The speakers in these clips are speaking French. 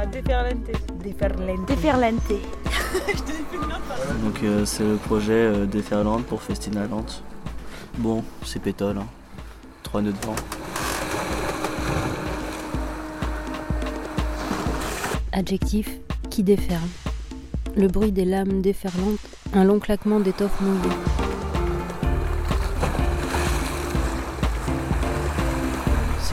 À déferlante. Déferlante. Déferlante. Donc euh, c'est le projet euh, Déferlante pour Festina Lente. Bon, c'est pétole. Hein. Trois nœuds de vent. Adjectif qui déferle. Le bruit des lames déferlantes, un long claquement d'étoffe mouillée.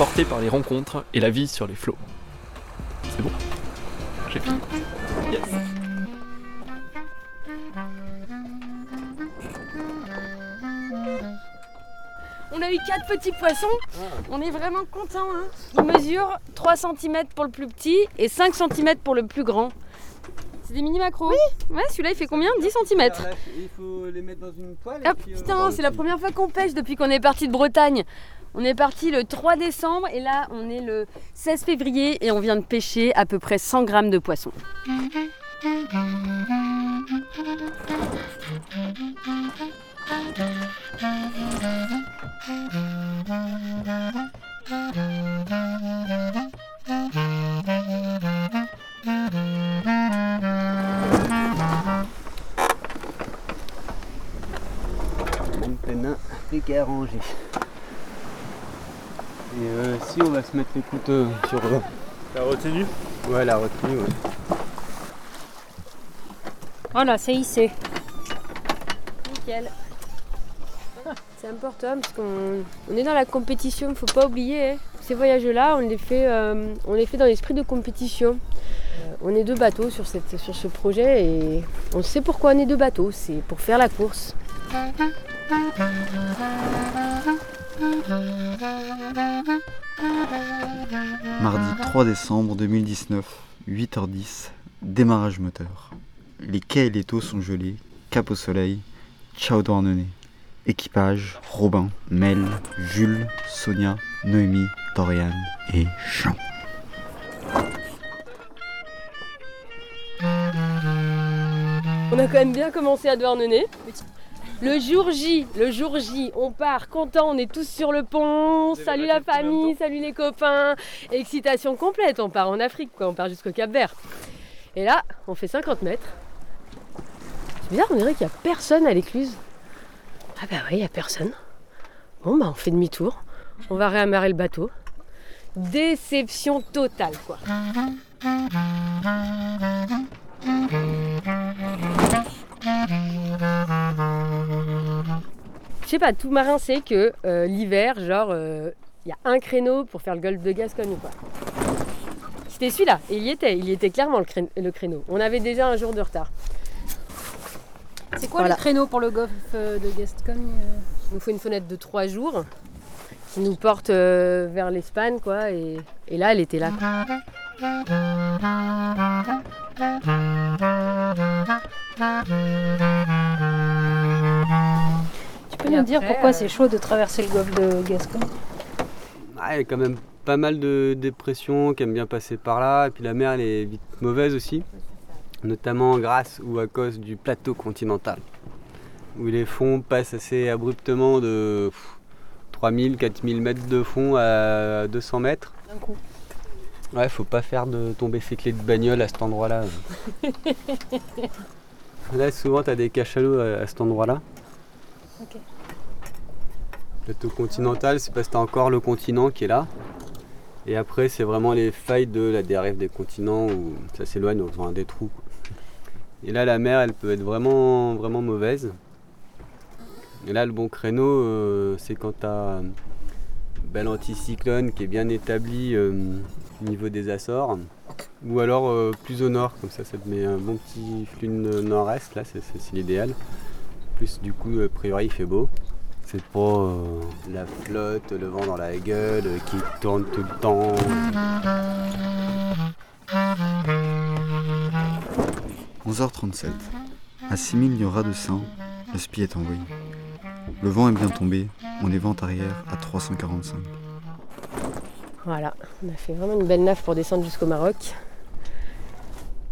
portés par les rencontres et la vie sur les flots. C'est bon J'ai fini. Yes. On a eu quatre petits poissons. On est vraiment contents. Hein. Ils mesurent 3 cm pour le plus petit et 5 cm pour le plus grand. C'est des mini macros. Oui. Ouais, celui-là il fait combien? 10 cm. Il faut les mettre dans une poêle. Hop, putain, c'est la première fois qu'on pêche depuis qu'on est parti de Bretagne. On est parti le 3 décembre et là on est le 16 février et on vient de pêcher à peu près 100 grammes de poisson. Et euh, si on va se mettre les couteaux sur eux. La retenue Ouais, la retenue, ouais. Voilà, c'est hissé. Nickel. C'est important parce qu'on on est dans la compétition, faut pas oublier. hein. Ces voyages-là, on les fait, euh, on les fait dans l'esprit de compétition. Euh, on est deux bateaux sur, cette, sur ce projet et on sait pourquoi on est deux bateaux, c'est pour faire la course. Mardi 3 décembre 2019, 8h10, démarrage moteur. Les quais et les taux sont gelés, cap au soleil, ciao Douarnenez. Équipage, Robin, Mel, Jules, Sonia, Noémie, Dorian et Jean. On a quand même bien commencé à Douarnenez. Le jour J, le jour J, on part content, on est tous sur le pont, salut la famille, salut les copains, excitation complète, on part en Afrique quoi, on part jusqu'au Cap Vert. Et là, on fait 50 mètres. C'est bizarre, on dirait qu'il n'y a personne à l'écluse. Ah bah oui, il n'y a personne. Bon bah on fait demi-tour, on va réamarrer le bateau. Déception totale quoi. Sais pas, tout marin sait que euh, l'hiver, genre, il y a un créneau pour faire le golfe de Gascogne ou pas. C'était celui-là, et il y était, il y était clairement le, cré- le créneau. On avait déjà un jour de retard. C'est quoi Voilà. le créneau pour le golf euh, de Gascogne Il nous faut une fenêtre de trois jours qui nous porte euh, vers l'Espagne, quoi, et, et là, elle était là. peux nous dire pourquoi euh, c'est chaud de traverser le golfe de Gascogne Ah, il y a quand même pas mal de dépressions qui aiment bien passer par là. Et puis la mer, elle est vite mauvaise aussi. Notamment grâce ou à cause du plateau continental. Où les fonds passent assez abruptement de pff, 3000, 4000 mètres de fond à 200 mètres. D'un coup. Ouais, faut pas faire de tomber ses clés de bagnole à cet endroit-là. Là, souvent, t'as des cachalots à, à cet endroit-là. Ok. Plateau continental, c'est parce que t'as encore le continent qui est là. Et après, c'est vraiment les failles de la dérive des continents où ça s'éloigne faisant un des trous. Et là, la mer, elle peut être vraiment, vraiment mauvaise. Et là, le bon créneau, euh, c'est quand t'as un bel anticyclone qui est bien établi euh, au niveau des Açores. Ou alors euh, plus au nord, comme ça, ça te met un bon petit flux de nord-est, là, c'est l'idéal. Plus, du coup, a priori, il fait beau. C'est pas euh, la flotte, le vent dans la gueule, euh, qui tourne tout le temps. 11h37. À 6000 lieuras de sein, le spi est envoyé. Le vent est bien tombé, on est vent arrière à 345. Voilà, on a fait vraiment une belle naf pour descendre jusqu'au Maroc.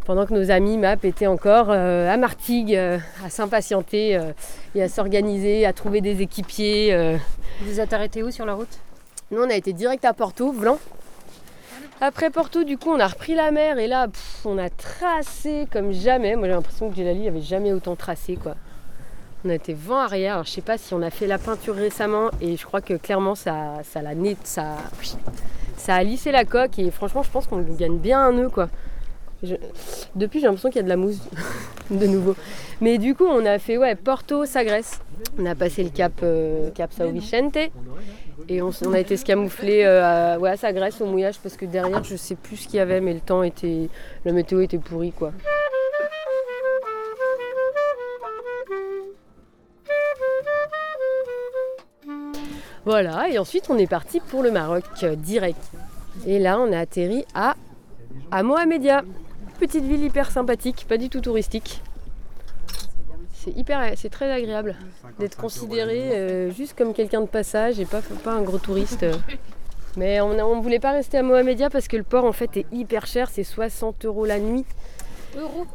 Pendant que nos amis MAP étaient encore euh, à Martigues, euh, à s'impatienter euh, et à s'organiser, à trouver des équipiers. Vous vous êtes arrêté où sur la route? Nous, on a été direct à Porto, Vlan. Après Porto, du coup, on a repris la mer et là, pff, on a tracé comme jamais. Moi, j'ai l'impression que Gelali n'avait jamais autant tracé, quoi. On a été vent arrière. Alors, je sais pas si on a fait la peinture récemment et je crois que clairement, ça, ça l'a net, ça, ça a lissé la coque et franchement, je pense qu'on gagne bien un nœud, quoi. Depuis, j'ai l'impression qu'il y a de la mousse de nouveau. Mais du coup, on a fait ouais, Porto, Sagres. On a passé le cap, euh, cap Sao Vicente. Et on, a été se camoufler euh, à, ouais, Sagres au mouillage parce que derrière, je sais plus ce qu'il y avait, mais le temps était. La météo était pourrie, quoi. Voilà, et ensuite on est parti pour le Maroc euh, direct. Et là, on a atterri à, à Mohamedia. Petite ville hyper sympathique, pas du tout touristique. C'est hyper, c'est très agréable d'être considéré euh, juste comme quelqu'un de passage et pas, pas un gros touriste. Mais on ne voulait pas rester à Mohamedia parce que le port en fait est hyper cher, c'est 60 euros la nuit. Euros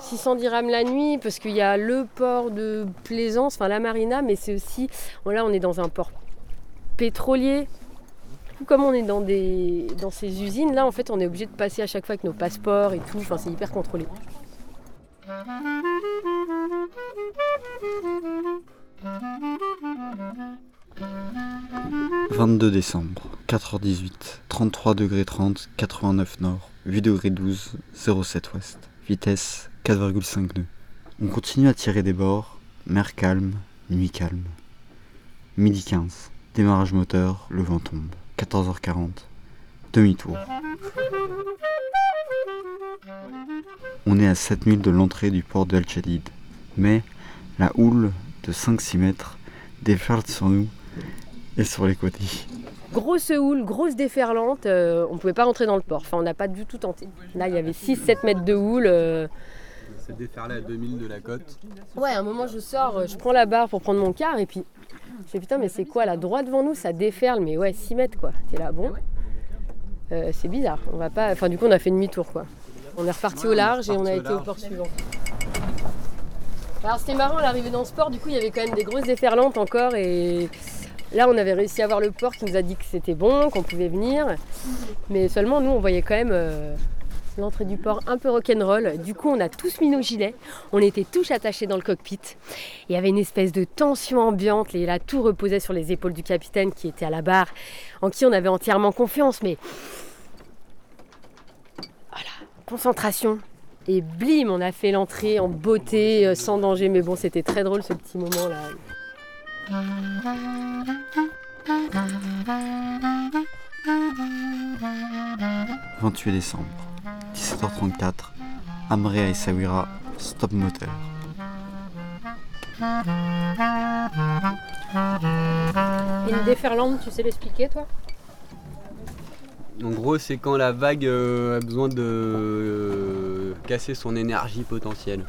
600 dirhams la nuit parce qu'il y a le port de Plaisance, enfin la marina, mais c'est aussi, bon, là on est dans un port pétrolier. Coup, Comme on est dans, ces usines, là en fait on est obligé de passer à chaque fois avec nos passeports et tout, enfin c'est hyper contrôlé. 22 décembre, 4h18, 33 degrés 30, 89 nord, 8 degrés 12, 07 ouest, vitesse 4,5 nœuds. On continue à tirer des bords, mer calme, nuit calme. Midi 15, démarrage moteur, le vent tombe. 14h40, demi-tour. On est à 7000 de l'entrée du port de El Chadid, mais la houle de 5-6 mètres déferle sur nous et sur les côtés. Grosse houle, grosse déferlante, euh, on pouvait pas rentrer dans le port, enfin on n'a pas du tout tenté. Là il y avait 6-7 mètres de houle. euh, C'est déferlé à 2000 de la côte. Ouais, à un moment je sors, euh, je prends la barre pour prendre mon quart et puis je fais putain mais c'est quoi là droit devant nous ça déferle mais ouais 6 mètres quoi. T'es là bon. Euh, c'est bizarre, on va pas. Enfin du coup on a fait demi-tour quoi. On est reparti au large et on a été au port suivant. Alors c'était marrant l'arrivée dans ce port, du coup il y avait quand même des grosses déferlantes encore et là on avait réussi à voir le port qui nous a dit que c'était bon, qu'on pouvait venir. Mais seulement nous on voyait quand même euh, l'entrée du port un peu rock'n'roll. Du coup on a tous mis nos gilets, on était tous attachés dans le cockpit. Il y avait une espèce de tension ambiante et là tout reposait sur les épaules du capitaine qui était à la barre, en qui on avait entièrement confiance. Mais voilà, concentration. Et blim, on a fait l'entrée en beauté, euh, sans danger. Mais bon, c'était très drôle ce petit moment là. 28 décembre, 17h34, Amrea et Sawira, stop moteur. Une déferlante, tu sais l'expliquer toi? En gros, c'est quand la vague euh, a besoin de euh, casser son énergie potentielle.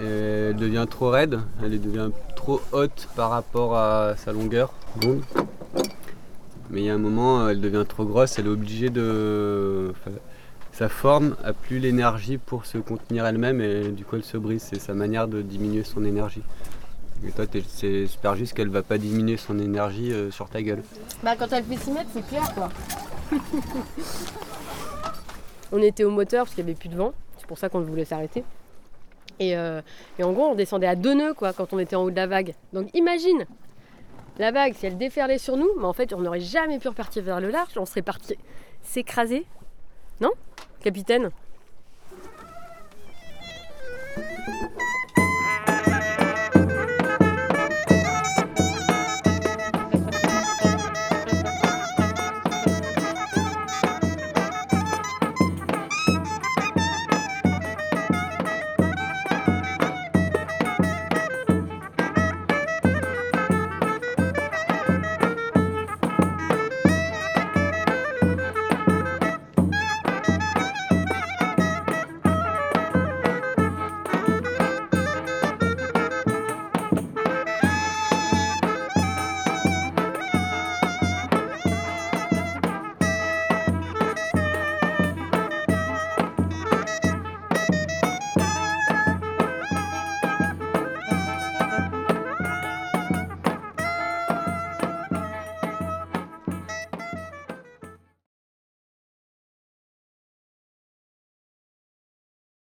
Et elle devient trop raide, elle devient trop haute par rapport à sa longueur. Mais il y a un moment, elle devient trop grosse, elle est obligée de. enfin, sa forme a plus l'énergie pour se contenir elle-même et du coup elle se brise. C'est sa manière de diminuer son énergie. Et toi, t'es- c'est- j'espère juste qu'elle va pas diminuer son énergie euh, sur ta gueule. Bah quand elle fait 6 mètres, c'est clair quoi. on était au moteur parce qu'il n'y avait plus de vent, c'est pour ça qu'on voulait s'arrêter. Et, euh, et en gros, on descendait à deux nœuds quoi quand on était en haut de la vague. Donc imagine la vague, si elle déferlait sur nous, mais en fait on n'aurait jamais pu repartir vers le large, on serait parti s'écraser. Non? Capitaine